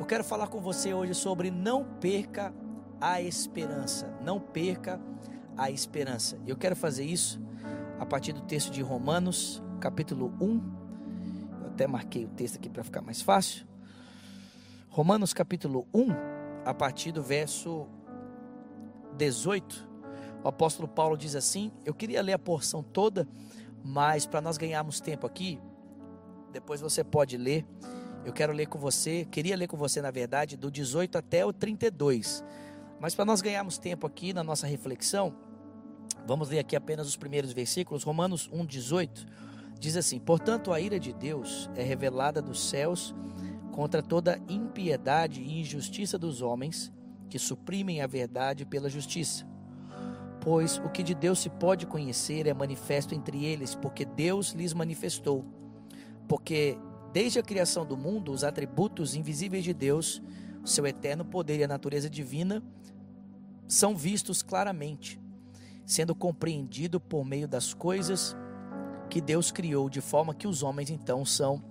Eu quero falar com você hoje sobre não perca a esperança. Não perca a esperança. Eu quero fazer isso a partir do texto de Romanos, capítulo 1. Eu até marquei o texto aqui para ficar mais fácil. Romanos, capítulo 1, a partir do verso 18. O apóstolo Paulo diz assim: Eu queria ler a porção toda, mas para nós ganharmos tempo aqui, depois você pode ler. Eu quero ler com você, queria ler com você, na verdade, do 18 até o 32. Mas para nós ganharmos tempo aqui na nossa reflexão, vamos ler aqui apenas os primeiros versículos. Romanos 1, 18 diz assim: Portanto, a ira de Deus é revelada dos céus contra toda impiedade e injustiça dos homens que suprimem a verdade pela justiça. Pois o que de Deus se pode conhecer é manifesto entre eles, porque Deus lhes manifestou. Porque desde a criação do mundo, os atributos invisíveis de Deus, seu eterno poder e a natureza divina, são vistos claramente, sendo compreendido por meio das coisas que Deus criou, de forma que os homens então são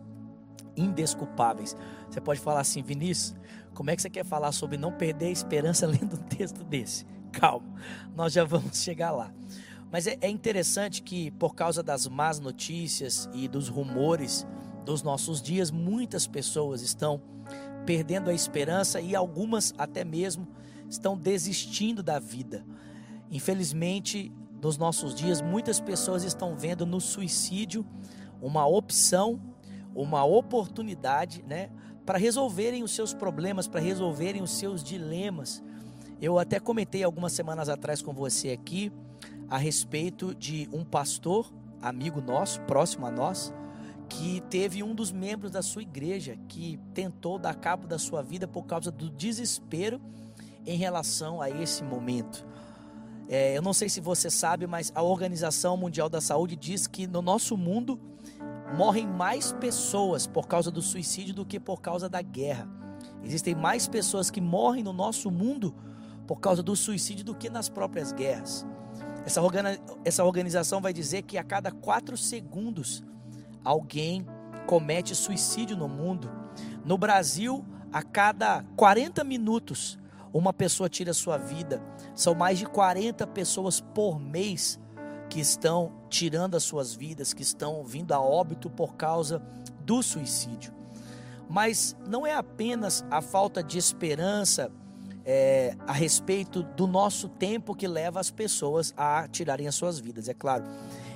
indesculpáveis. Você pode falar assim, Vinícius, como é que você quer falar sobre não perder a esperança lendo um texto desse? Calma, nós já vamos chegar lá. Mas é, é interessante que, por causa das más notícias e dos rumores dos nossos dias, muitas pessoas estão perdendo a esperança e algumas até mesmo estão desistindo da vida. Infelizmente, nos nossos dias, muitas pessoas estão vendo no suicídio uma opção, uma oportunidade, né, para resolverem os seus problemas, para resolverem os seus dilemas. Eu até comentei algumas semanas atrás com você aqui a respeito de um pastor, amigo nosso, próximo a nós, que teve um dos membros da sua igreja que tentou dar cabo da sua vida por causa do desespero em relação a esse momento. É, eu não sei se você sabe, mas a Organização Mundial da Saúde diz que no nosso mundo morrem mais pessoas por causa do suicídio do que por causa da guerra. Existem mais pessoas que morrem no nosso mundo por causa do suicídio do que nas próprias guerras. Essa, organização vai dizer que a cada quatro segundos alguém comete suicídio no mundo. No Brasil, a cada 40 minutos, uma pessoa tira sua vida. São mais de 40 pessoas por mês que estão tirando as suas vidas, que estão vindo a óbito por causa do suicídio. Mas não é apenas a falta de esperança é, a respeito do nosso tempo que leva as pessoas a tirarem as suas vidas, é claro.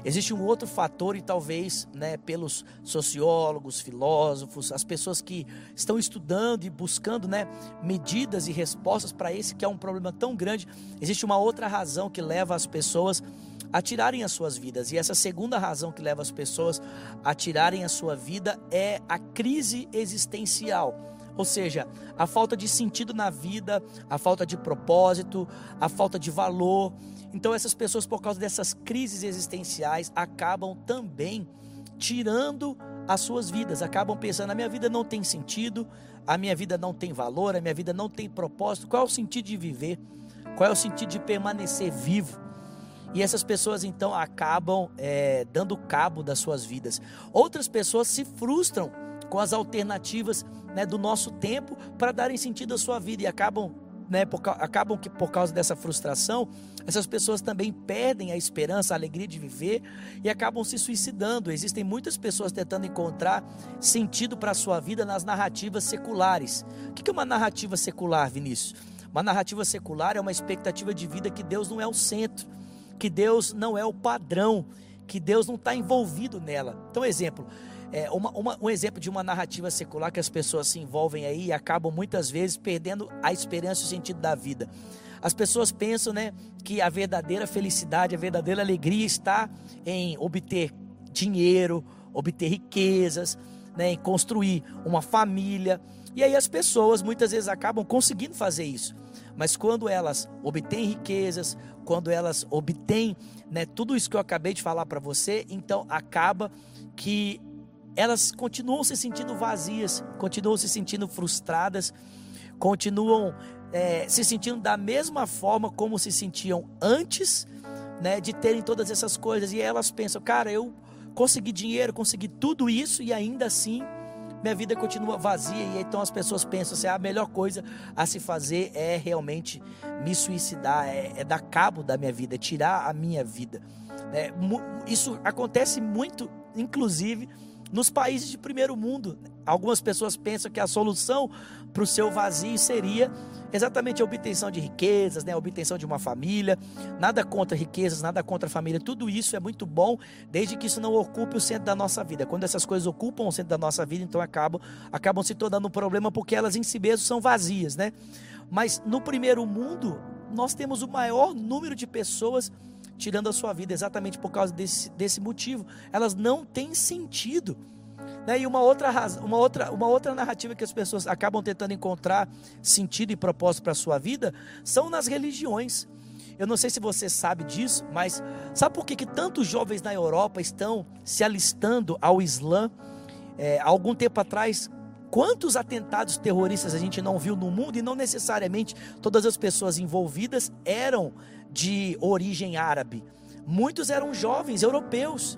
Existe um outro fator, e talvez né, pelos sociólogos, filósofos, as pessoas que estão estudando e buscando né, medidas e respostas para esse que é um problema tão grande, existe uma outra razão que leva as pessoas a tirarem as suas vidas. E essa segunda razão que leva as pessoas a tirarem a sua vida é a crise existencial. Ou seja, a falta de sentido na vida, a falta de propósito, a falta de valor. Então, essas pessoas, por causa dessas crises existenciais, acabam também tirando as suas vidas, acabam pensando: a minha vida não tem sentido, a minha vida não tem valor, a minha vida não tem propósito. Qual é o sentido de viver? Qual é o sentido de permanecer vivo? E essas pessoas então acabam é, dando cabo das suas vidas. Outras pessoas se frustram com as alternativas né, do nosso tempo para darem sentido à sua vida e acabam, né, por, acabam que por causa dessa frustração, essas pessoas também perdem a esperança, a alegria de viver e acabam se suicidando. Existem muitas pessoas tentando encontrar sentido para a sua vida nas narrativas seculares. O que é uma narrativa secular, Vinícius? Uma narrativa secular é uma expectativa de vida que Deus não é o centro que Deus não é o padrão, que Deus não está envolvido nela. Então, exemplo, é, uma, uma, um exemplo de uma narrativa secular que as pessoas se envolvem aí e acabam muitas vezes perdendo a esperança e o sentido da vida. As pessoas pensam né, que a verdadeira felicidade, a verdadeira alegria está em obter dinheiro, obter riquezas, né, em construir uma família. E aí as pessoas muitas vezes acabam conseguindo fazer isso. Mas quando elas obtêm riquezas, quando elas obtêm né, tudo isso que eu acabei de falar para você, então acaba que elas continuam se sentindo vazias, continuam se sentindo frustradas, continuam é, se sentindo da mesma forma como se sentiam antes né, de terem todas essas coisas. E elas pensam, cara, eu consegui dinheiro, consegui tudo isso e ainda assim minha vida continua vazia. E então as pessoas pensam assim: ah, a melhor coisa a se fazer é realmente me suicidar, é, é dar cabo da minha vida, é tirar a minha vida. É, isso acontece muito, inclusive, nos países de primeiro mundo. Algumas pessoas pensam que a solução para o seu vazio seria exatamente a obtenção de riquezas, né, a obtenção de uma família. Nada contra riquezas, nada contra família. Tudo isso é muito bom, desde que isso não ocupe o centro da nossa vida. Quando essas coisas ocupam o centro da nossa vida, então acabam, acabam se tornando um problema porque elas em si mesmas são vazias, né? Mas no primeiro mundo, nós temos o maior número de pessoas tirando a sua vida exatamente por causa desse, desse motivo. Elas não têm sentido. Né? E uma outra, uma, outra, uma outra narrativa que as pessoas acabam tentando encontrar sentido e propósito para a sua vida são nas religiões. Eu não sei se você sabe disso, mas sabe por que, que tantos jovens na Europa estão se alistando ao Islã? É, há algum tempo atrás, quantos atentados terroristas a gente não viu no mundo e não necessariamente todas as pessoas envolvidas eram de origem árabe. Muitos eram jovens europeus.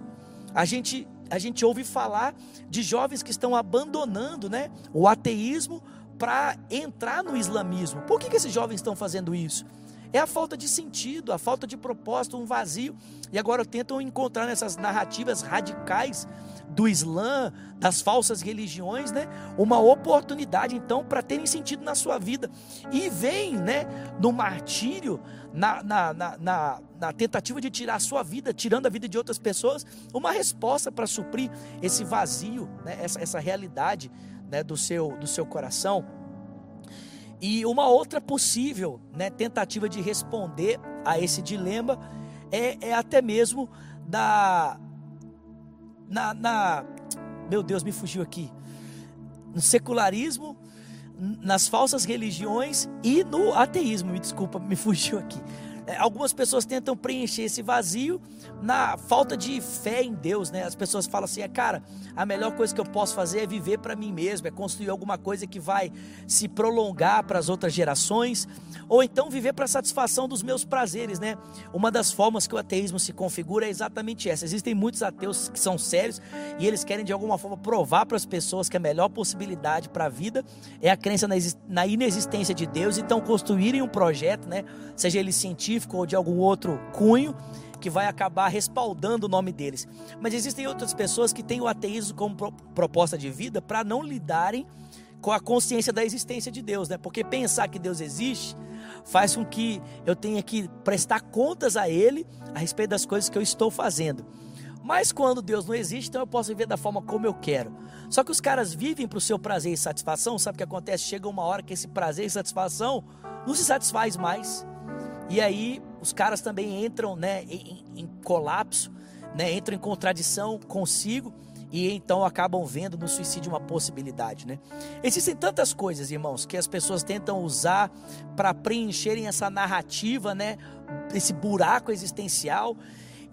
A gente, a gente ouve falar de jovens que estão abandonando né, o ateísmo para entrar no islamismo. Por que, que esses jovens estão fazendo isso? É a falta de sentido, a falta de propósito, um vazio. E agora tentam encontrar nessas narrativas radicais do Islã, das falsas religiões, né? Uma oportunidade então para terem sentido na sua vida. E vem, né, no martírio, na, na, na, na, na tentativa de tirar a sua vida, tirando a vida de outras pessoas, uma resposta para suprir esse vazio, né? essa, essa realidade né, do, seu, do seu coração. E uma outra possível né, tentativa de responder a esse dilema é, é até mesmo da, na, na, meu Deus, me fugiu aqui, no secularismo, nas falsas religiões e no ateísmo, me desculpa, me fugiu aqui. É, algumas pessoas tentam preencher esse vazio na falta de fé em Deus, né? As pessoas falam assim, é, cara, a melhor coisa que eu posso fazer é viver para mim mesmo, é construir alguma coisa que vai se prolongar para as outras gerações, ou então viver para a satisfação dos meus prazeres, né? Uma das formas que o ateísmo se configura é exatamente essa. Existem muitos ateus que são sérios e eles querem de alguma forma provar para as pessoas que a melhor possibilidade para a vida é a crença na inexistência de Deus, então construírem um projeto, né? Seja ele científico científico ou de algum outro cunho que vai acabar respaldando o nome deles. Mas existem outras pessoas que têm o ateísmo como proposta de vida para não lidarem com a consciência da existência de Deus, né? Porque pensar que Deus existe faz com que eu tenha que prestar contas a Ele a respeito das coisas que eu estou fazendo. Mas quando Deus não existe, então eu posso viver da forma como eu quero. Só que os caras vivem para o seu prazer e satisfação. Sabe o que acontece? Chega uma hora que esse prazer e satisfação não se satisfaz mais. E aí os caras também entram né, em, em colapso, né, entram em contradição consigo e então acabam vendo no suicídio uma possibilidade, né? Existem tantas coisas, irmãos, que as pessoas tentam usar para preencherem essa narrativa, né, esse buraco existencial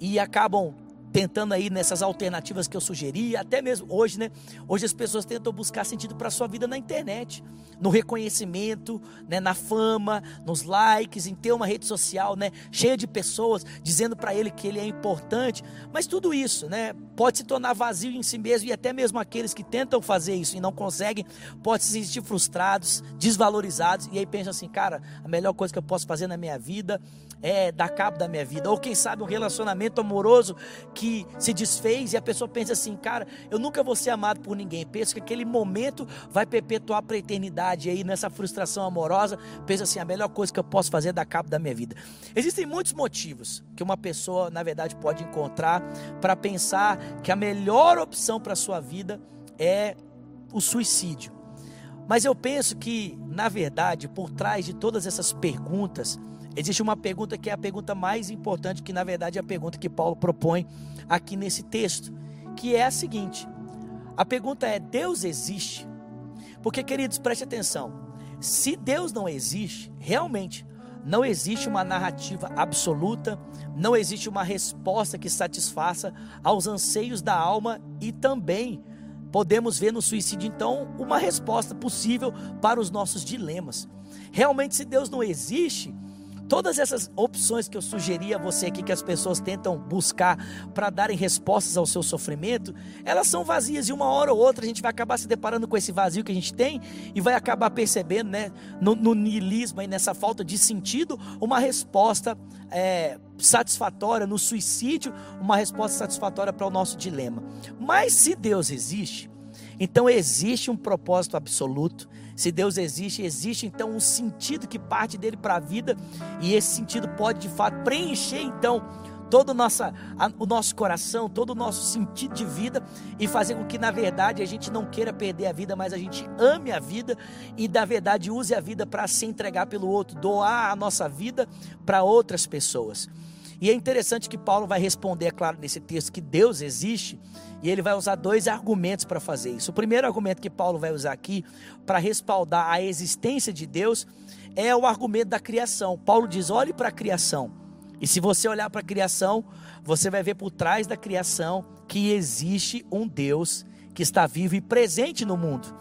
e acabam tentando aí nessas alternativas que eu sugeri, até mesmo hoje, né? Hoje as pessoas tentam buscar sentido para sua vida na internet, no reconhecimento, né, na fama, nos likes, em ter uma rede social, né, cheia de pessoas dizendo para ele que ele é importante, mas tudo isso, né, pode se tornar vazio em si mesmo e até mesmo aqueles que tentam fazer isso e não conseguem, podem se sentir frustrados, desvalorizados e aí pensam assim, cara, a melhor coisa que eu posso fazer na minha vida é dar cabo da minha vida, ou quem sabe um relacionamento amoroso que se desfez e a pessoa pensa assim, cara, eu nunca vou ser amado por ninguém. Pensa que aquele momento vai perpetuar para a eternidade. E aí, nessa frustração amorosa, pensa assim: a melhor coisa que eu posso fazer é dar cabo da minha vida. Existem muitos motivos que uma pessoa, na verdade, pode encontrar para pensar que a melhor opção para a sua vida é o suicídio. Mas eu penso que, na verdade, por trás de todas essas perguntas, Existe uma pergunta que é a pergunta mais importante, que na verdade é a pergunta que Paulo propõe aqui nesse texto, que é a seguinte: a pergunta é: Deus existe? Porque, queridos, preste atenção. Se Deus não existe, realmente não existe uma narrativa absoluta, não existe uma resposta que satisfaça aos anseios da alma e também podemos ver no suicídio, então, uma resposta possível para os nossos dilemas. Realmente, se Deus não existe, todas essas opções que eu sugeri a você aqui, que as pessoas tentam buscar para darem respostas ao seu sofrimento, elas são vazias e uma hora ou outra a gente vai acabar se deparando com esse vazio que a gente tem e vai acabar percebendo, né, no, no niilismo e nessa falta de sentido, uma resposta é, satisfatória, no suicídio, uma resposta satisfatória para o nosso dilema. Mas se Deus existe, então existe um propósito absoluto. Se Deus existe, existe então um sentido que parte dele para a vida, e esse sentido pode de fato preencher então todo o, nossa, o nosso coração, todo o nosso sentido de vida e fazer com que, na verdade, a gente não queira perder a vida, mas a gente ame a vida e, na verdade, use a vida para se entregar pelo outro, doar a nossa vida para outras pessoas. E é interessante que Paulo vai responder, é claro, nesse texto que Deus existe, e ele vai usar dois argumentos para fazer isso. O primeiro argumento que Paulo vai usar aqui para respaldar a existência de Deus é o argumento da criação. Paulo diz: olhe para a criação. E se você olhar para a criação, você vai ver por trás da criação que existe um Deus que está vivo e presente no mundo.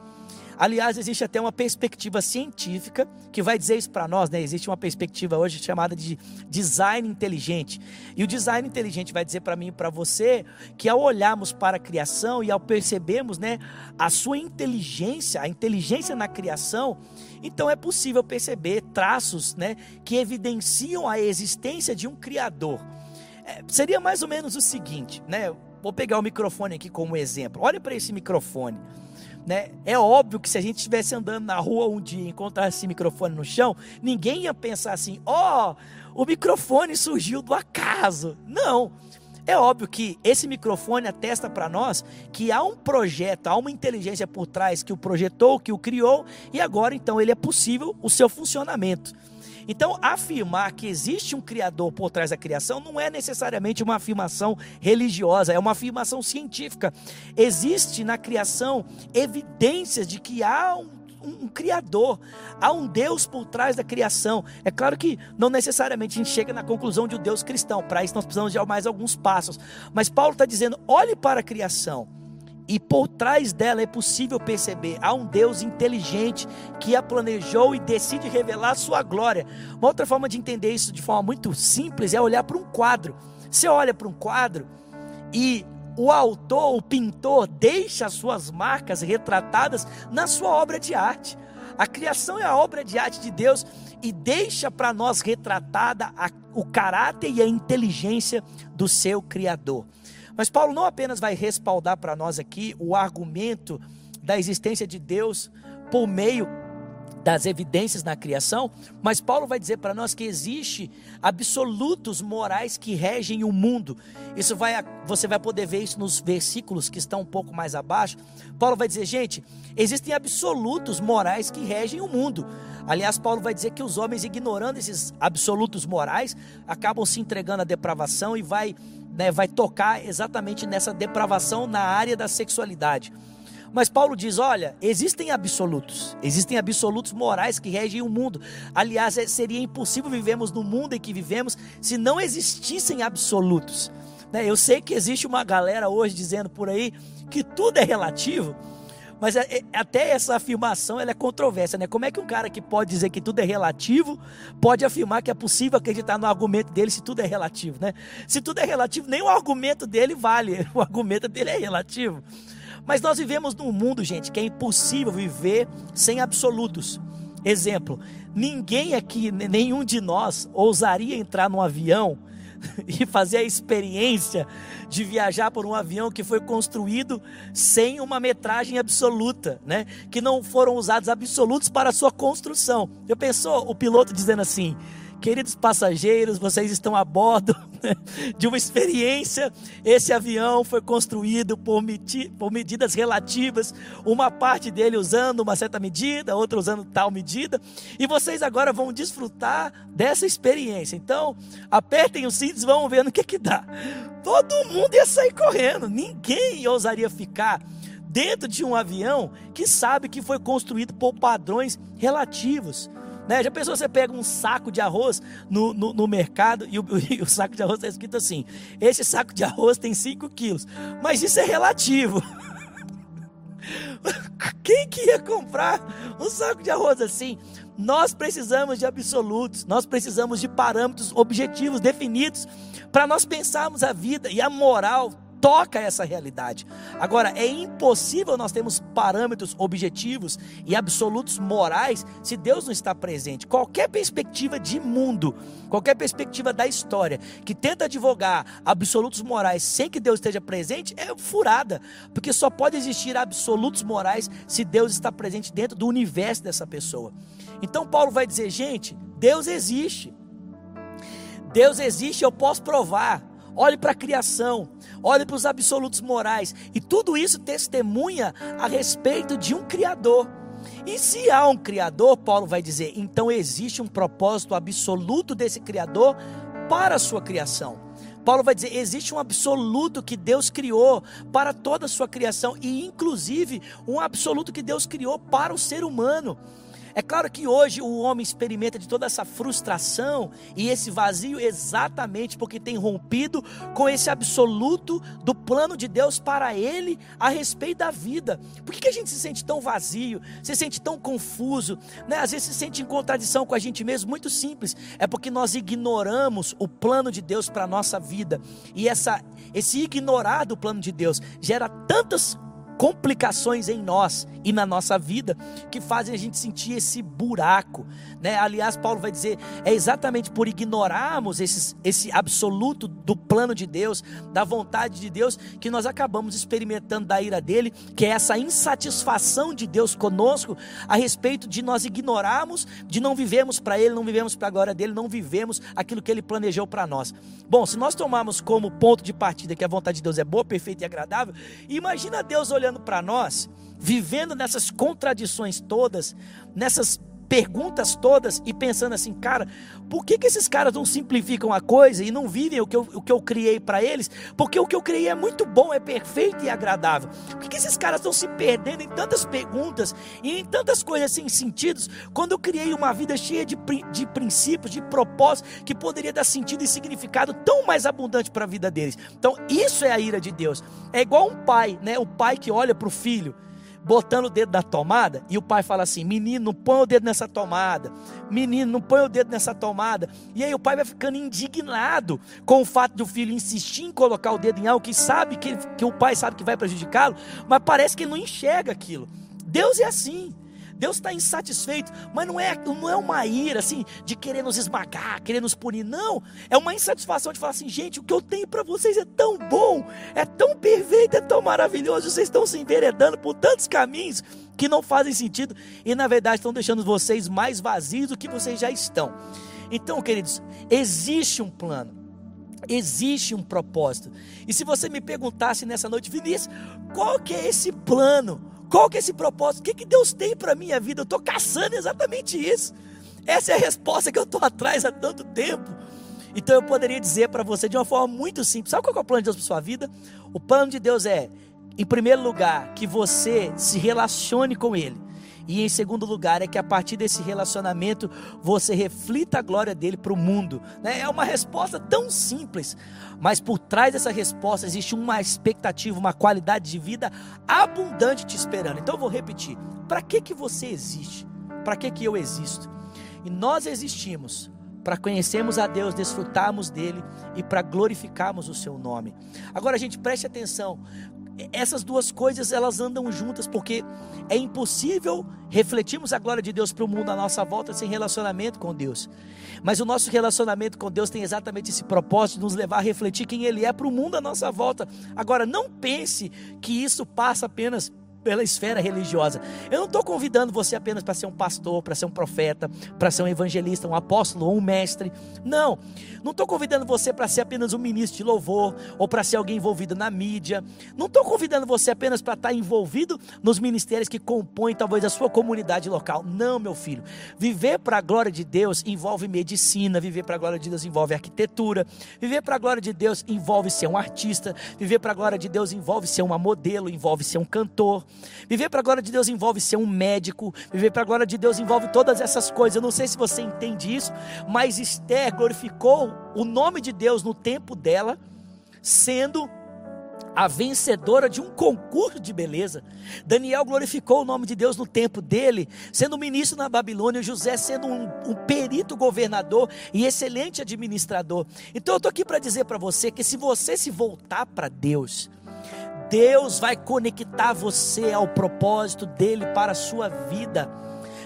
Aliás, existe até uma perspectiva científica que vai dizer isso para nós, né? Existe uma perspectiva hoje chamada de design inteligente. E o design inteligente vai dizer para mim e para você que ao olharmos para a criação e ao percebermos, né, a sua inteligência, a inteligência na criação, então é possível perceber traços, né, que evidenciam a existência de um criador. É, seria mais ou menos o seguinte, né? Vou pegar o microfone aqui como exemplo. Olha para esse microfone. Né? É óbvio que se a gente estivesse andando na rua um dia e encontrasse esse microfone no chão, ninguém ia pensar assim: ó, oh, o microfone surgiu do acaso. Não. É óbvio que esse microfone atesta para nós que há um projeto, há uma inteligência por trás que o projetou, que o criou, e agora então ele é possível o seu funcionamento. Então, afirmar que existe um Criador por trás da criação não é necessariamente uma afirmação religiosa, é uma afirmação científica. Existe na criação evidências de que há um um, Criador, há um Deus por trás da criação. É claro que não necessariamente a gente chega na conclusão de um Deus cristão, para isso nós precisamos de mais alguns passos. Mas Paulo está dizendo: olhe para a criação e por trás dela é possível perceber há um Deus inteligente que a planejou e decide revelar sua glória. Uma outra forma de entender isso de forma muito simples é olhar para um quadro. Você olha para um quadro e o autor, o pintor, deixa as suas marcas retratadas na sua obra de arte. A criação é a obra de arte de Deus e deixa para nós retratada a, o caráter e a inteligência do seu Criador. Mas Paulo não apenas vai respaldar para nós aqui o argumento da existência de Deus por meio das evidências na criação, mas Paulo vai dizer para nós que existe absolutos morais que regem o mundo. Isso vai você vai poder ver isso nos versículos que estão um pouco mais abaixo. Paulo vai dizer, gente, existem absolutos morais que regem o mundo. Aliás, Paulo vai dizer que os homens ignorando esses absolutos morais acabam se entregando à depravação e vai né, vai tocar exatamente nessa depravação na área da sexualidade. Mas Paulo diz: olha, existem absolutos, existem absolutos morais que regem o mundo. Aliás, é, seria impossível vivermos no mundo em que vivemos se não existissem absolutos. Né, eu sei que existe uma galera hoje dizendo por aí que tudo é relativo, mas é, é, até essa afirmação ela é controversa, né? Como é que um cara que pode dizer que tudo é relativo pode afirmar que é possível acreditar no argumento dele se tudo é relativo, né? Se tudo é relativo, nem o argumento dele vale. O argumento dele é relativo. Mas nós vivemos num mundo, gente, que é impossível viver sem absolutos. Exemplo, ninguém aqui, nenhum de nós ousaria entrar num avião e fazer a experiência de viajar por um avião que foi construído sem uma metragem absoluta, né? Que não foram usados absolutos para a sua construção. Eu pensou o piloto dizendo assim: Queridos passageiros, vocês estão a bordo de uma experiência. Esse avião foi construído por, por, medidas relativas, uma parte dele usando uma certa medida, outra usando tal medida, e vocês agora vão desfrutar dessa experiência. Então, apertem os cintos vão ver no que que dá. Todo mundo ia sair correndo, ninguém ousaria ficar dentro de um avião que sabe que foi construído por padrões relativos. Né? Já pensou você pega um saco de arroz no, no, no mercado e o, e o, saco de arroz está escrito assim: esse saco de arroz tem 5 quilos. Mas isso é relativo. Quem que ia comprar um saco de arroz assim? Nós precisamos de absolutos, nós precisamos de parâmetros objetivos definidos para nós pensarmos a vida e a moral toca essa realidade. Agora, é impossível nós termos parâmetros objetivos e absolutos morais se Deus não está presente. Qualquer perspectiva de mundo, qualquer perspectiva da história que tenta advogar absolutos morais sem que Deus esteja presente é furada, porque só pode existir absolutos morais se Deus está presente dentro do universo dessa pessoa. Então Paulo vai dizer, gente, Deus existe. Deus existe, eu posso provar. Olhe para a criação, olhe para os absolutos morais, e tudo isso testemunha a respeito de um Criador. E se há um Criador, Paulo vai dizer, então existe um propósito absoluto desse Criador para a sua criação. Paulo vai dizer: existe um absoluto que Deus criou para toda a sua criação, e inclusive um absoluto que Deus criou para o ser humano. É claro que hoje o homem experimenta de toda essa frustração e esse vazio exatamente porque tem rompido com esse absoluto do plano de Deus para ele a respeito da vida. Por que, a gente se sente tão vazio, se sente tão confuso, né? às vezes se sente em contradição com a gente mesmo? Muito simples, é porque nós ignoramos o plano de Deus para a nossa vida e essa, esse ignorar do plano de Deus gera tantas complicações em nós e na nossa vida que fazem a gente sentir esse buraco, né? Aliás, Paulo vai dizer é exatamente por ignorarmos esses, esse absoluto do plano de Deus, da vontade de Deus, que nós acabamos experimentando da ira dele, que é essa insatisfação de Deus conosco a respeito de nós ignorarmos, de não vivemos para ele, não vivemos para a glória dele, não vivemos aquilo que ele planejou para nós. Bom, se nós tomarmos como ponto de partida que a vontade de Deus é boa, perfeita e agradável, imagina Deus olhando olhando para nós, vivendo nessas contradições todas, nessas perguntas todas e pensando assim, cara, por que, que esses caras não simplificam a coisa e não vivem o que eu, o que eu criei para eles? Porque o que eu criei é muito bom, é perfeito e agradável. Por que, que esses caras estão se perdendo em tantas perguntas e em tantas coisas sem sentidos, quando eu criei uma vida cheia de, de princípios, de propósitos, que poderia dar sentido e significado tão mais abundante para a vida deles? Então, isso é a ira de Deus. É igual um pai, né? O pai que olha para o filho botando o dedo na tomada, e o pai fala assim: menino, não põe o dedo nessa tomada, menino, não põe o dedo nessa tomada. E aí o pai vai ficando indignado com o fato do filho insistir em colocar o dedo em algo que sabe que, que o pai sabe que vai prejudicá-lo, mas parece que ele não enxerga aquilo. Deus é assim. Deus está insatisfeito, mas não é, não é uma ira assim de querer nos esmagar, querer nos punir, não. É uma insatisfação de falar assim, gente, o que eu tenho para vocês é tão bom, é tão perfeito, é tão maravilhoso. Vocês estão se enveredando por tantos caminhos que não fazem sentido e na verdade estão deixando vocês mais vazios do que vocês já estão. Então, queridos, existe um plano. Existe um propósito. E se você me perguntasse nessa noite, Vinícius, qual que é esse plano? Qual que é esse propósito? O que, que Deus tem para minha vida? Eu estou caçando exatamente isso. Essa é a resposta que eu estou atrás há tanto tempo. Então eu poderia dizer para você de uma forma muito simples: sabe qual é o plano de Deus para sua vida? O plano de Deus é, em primeiro lugar, que você se relacione com Ele. E em segundo lugar, é que a partir desse relacionamento você reflita a glória dele para o mundo. Né? É uma resposta tão simples, mas por trás dessa resposta existe uma expectativa, uma qualidade de vida abundante te esperando. Então eu vou repetir: para que, que você existe? Para que, que eu existo? E nós existimos para conhecermos a Deus, desfrutarmos dele e para glorificarmos o seu nome. Agora, gente, preste atenção essas duas coisas elas andam juntas porque é impossível refletirmos a glória de Deus para o mundo à nossa volta sem relacionamento com Deus. Mas o nosso relacionamento com Deus tem exatamente esse propósito de nos levar a refletir quem Ele é para o mundo à nossa volta. Agora, não pense que isso passa apenas pela esfera religiosa. Eu não estou convidando você apenas para ser um pastor, para ser um profeta, para ser um evangelista, um apóstolo ou um mestre. Não. Não estou convidando você para ser apenas um ministro de louvor ou para ser alguém envolvido na mídia. Não estou convidando você apenas para estar envolvido nos ministérios que compõem talvez a sua comunidade local. Não, meu filho. Viver para a glória de Deus envolve medicina, viver para a glória de Deus envolve arquitetura, viver para a glória de Deus envolve ser um artista, viver para a glória de Deus envolve ser uma modelo, envolve ser um cantor. Viver para a glória de Deus envolve ser um médico, viver para a glória de Deus envolve todas essas coisas. Eu não sei se você entende isso, mas Esther glorificou o nome de Deus no tempo dela, sendo a vencedora de um concurso de beleza. Daniel glorificou o nome de Deus no tempo dele, sendo ministro na Babilônia, José sendo um, um perito governador e excelente administrador. Então eu estou aqui para dizer para você que se você se voltar para Deus, Deus vai conectar você ao propósito dele para a sua vida.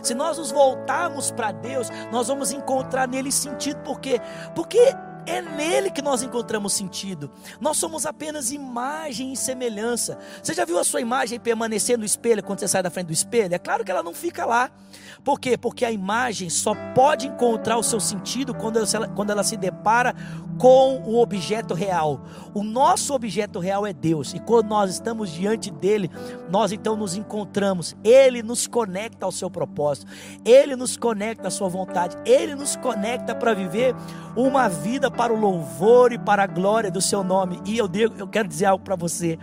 Se nós nos voltarmos para Deus, nós vamos encontrar nele sentido, por quê? Porque é nele que nós encontramos sentido. Nós somos apenas imagem e semelhança. Você já viu a sua imagem permanecer no espelho quando você sai da frente do espelho? É claro que ela não fica lá. Por quê? Porque a imagem só pode encontrar o seu sentido quando ela, quando ela se depara com o objeto real. O nosso objeto real é Deus, e quando nós estamos diante dele, nós então nos encontramos. Ele nos conecta ao seu propósito, ele nos conecta à sua vontade, ele nos conecta para viver uma vida para o louvor e para a glória do seu nome. E eu digo, eu quero dizer algo para você.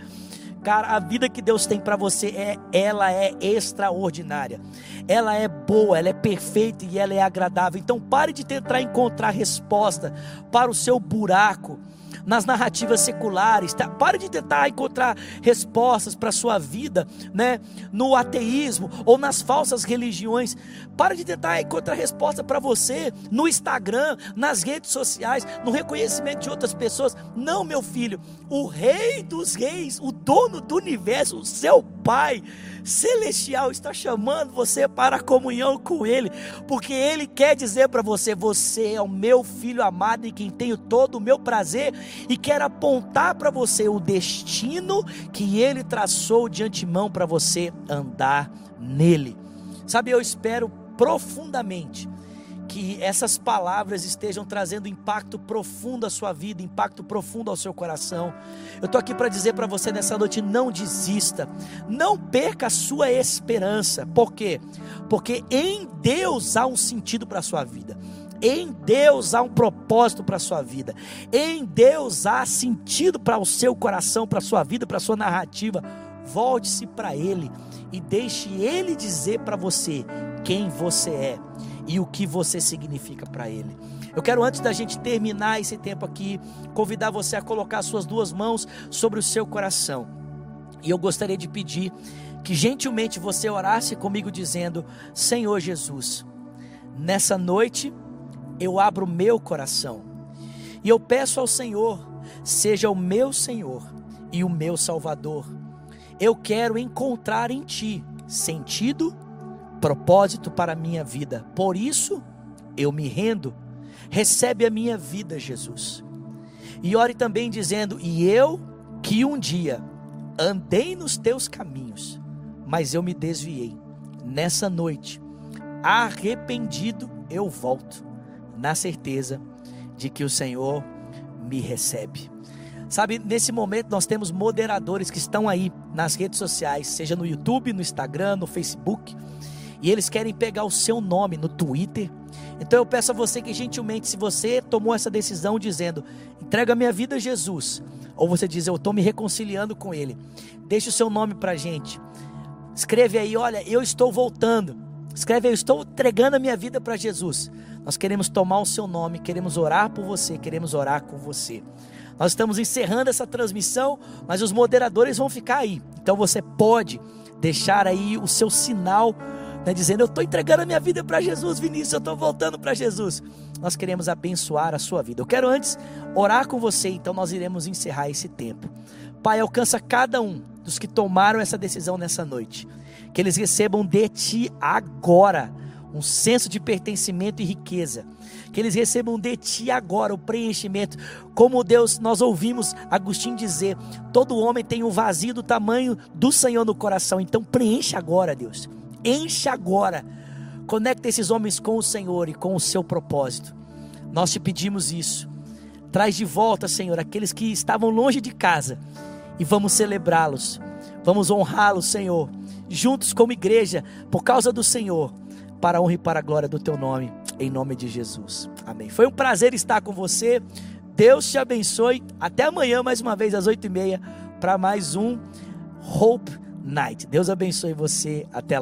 Cara, a vida que Deus tem para você é ela é extraordinária. Ela é boa, ela é perfeita e ela é agradável. Então pare de tentar encontrar resposta para o seu buraco nas narrativas seculares. Tá? Pare de tentar encontrar respostas para a sua vida né? no ateísmo ou nas falsas religiões. Pare de tentar encontrar resposta para você no Instagram, nas redes sociais, no reconhecimento de outras pessoas. Não, meu filho, o Rei dos Reis, o dono do universo, o seu Pai celestial está chamando você para a comunhão com Ele, porque Ele quer dizer para você: você é o meu filho amado em quem tenho todo o meu prazer e quer apontar para você o destino que ele traçou de antemão para você andar nele. Sabe, eu espero profundamente que essas palavras estejam trazendo impacto profundo à sua vida, impacto profundo ao seu coração. Eu estou aqui para dizer para você nessa noite: não desista, não perca a sua esperança. Por quê? Porque em Deus há um sentido para a sua vida. Em Deus há um propósito para a sua vida. Em Deus há sentido para o seu coração, para a sua vida, para a sua narrativa. Volte-se para Ele e deixe Ele dizer para você quem você é e o que você significa para Ele. Eu quero, antes da gente terminar esse tempo aqui, convidar você a colocar suas duas mãos sobre o seu coração. E eu gostaria de pedir que gentilmente você orasse comigo, dizendo: Senhor Jesus, nessa noite eu abro meu coração e eu peço ao Senhor, seja o meu Senhor e o meu Salvador. Eu quero encontrar em Ti sentido, propósito para a minha vida. Por isso, eu me rendo. Recebe a minha vida, Jesus. E ore também dizendo: E eu que um dia andei nos teus caminhos, mas eu me desviei. Nessa noite, arrependido, eu volto na certeza de que o Senhor me recebe. Sabe, nesse momento nós temos moderadores que estão aí nas redes sociais, seja no YouTube, no Instagram, no Facebook, e eles querem pegar o seu nome no Twitter. Então eu peço a você que gentilmente, se você tomou essa decisão dizendo, entrega minha vida a Jesus, ou você diz, eu estou me reconciliando com Ele, deixe o seu nome para gente. Escreve aí, olha, eu estou voltando. Escreve aí, eu estou entregando a minha vida para Jesus. Nós queremos tomar o seu nome, queremos orar por você, queremos orar com você. Nós estamos encerrando essa transmissão, mas os moderadores vão ficar aí. Então você pode deixar aí o seu sinal, né, dizendo: Eu estou entregando a minha vida para Jesus, Vinícius, eu estou voltando para Jesus. Nós queremos abençoar a sua vida. Eu quero antes orar com você, então nós iremos encerrar esse tempo. Pai, alcança cada um dos que tomaram essa decisão nessa noite, que eles recebam de Ti agora um senso de pertencimento e riqueza. Que eles recebam de ti agora o preenchimento. Como Deus, nós ouvimos Agostinho dizer: todo homem tem um vazio do tamanho do Senhor no coração. Então preencha agora, Deus. Enche agora. Conecta esses homens com o Senhor e com o seu propósito. Nós te pedimos isso. Traz de volta, Senhor, aqueles que estavam longe de casa e vamos celebrá-los. Vamos honrá-los, Senhor, juntos como igreja, por causa do Senhor para a honra e para a glória do teu nome, em nome de Jesus. Amém. Foi um prazer estar com você. Deus te abençoe. Até amanhã, mais uma vez, às oito e meia, para mais um Hope Night. Deus abençoe você. Até lá.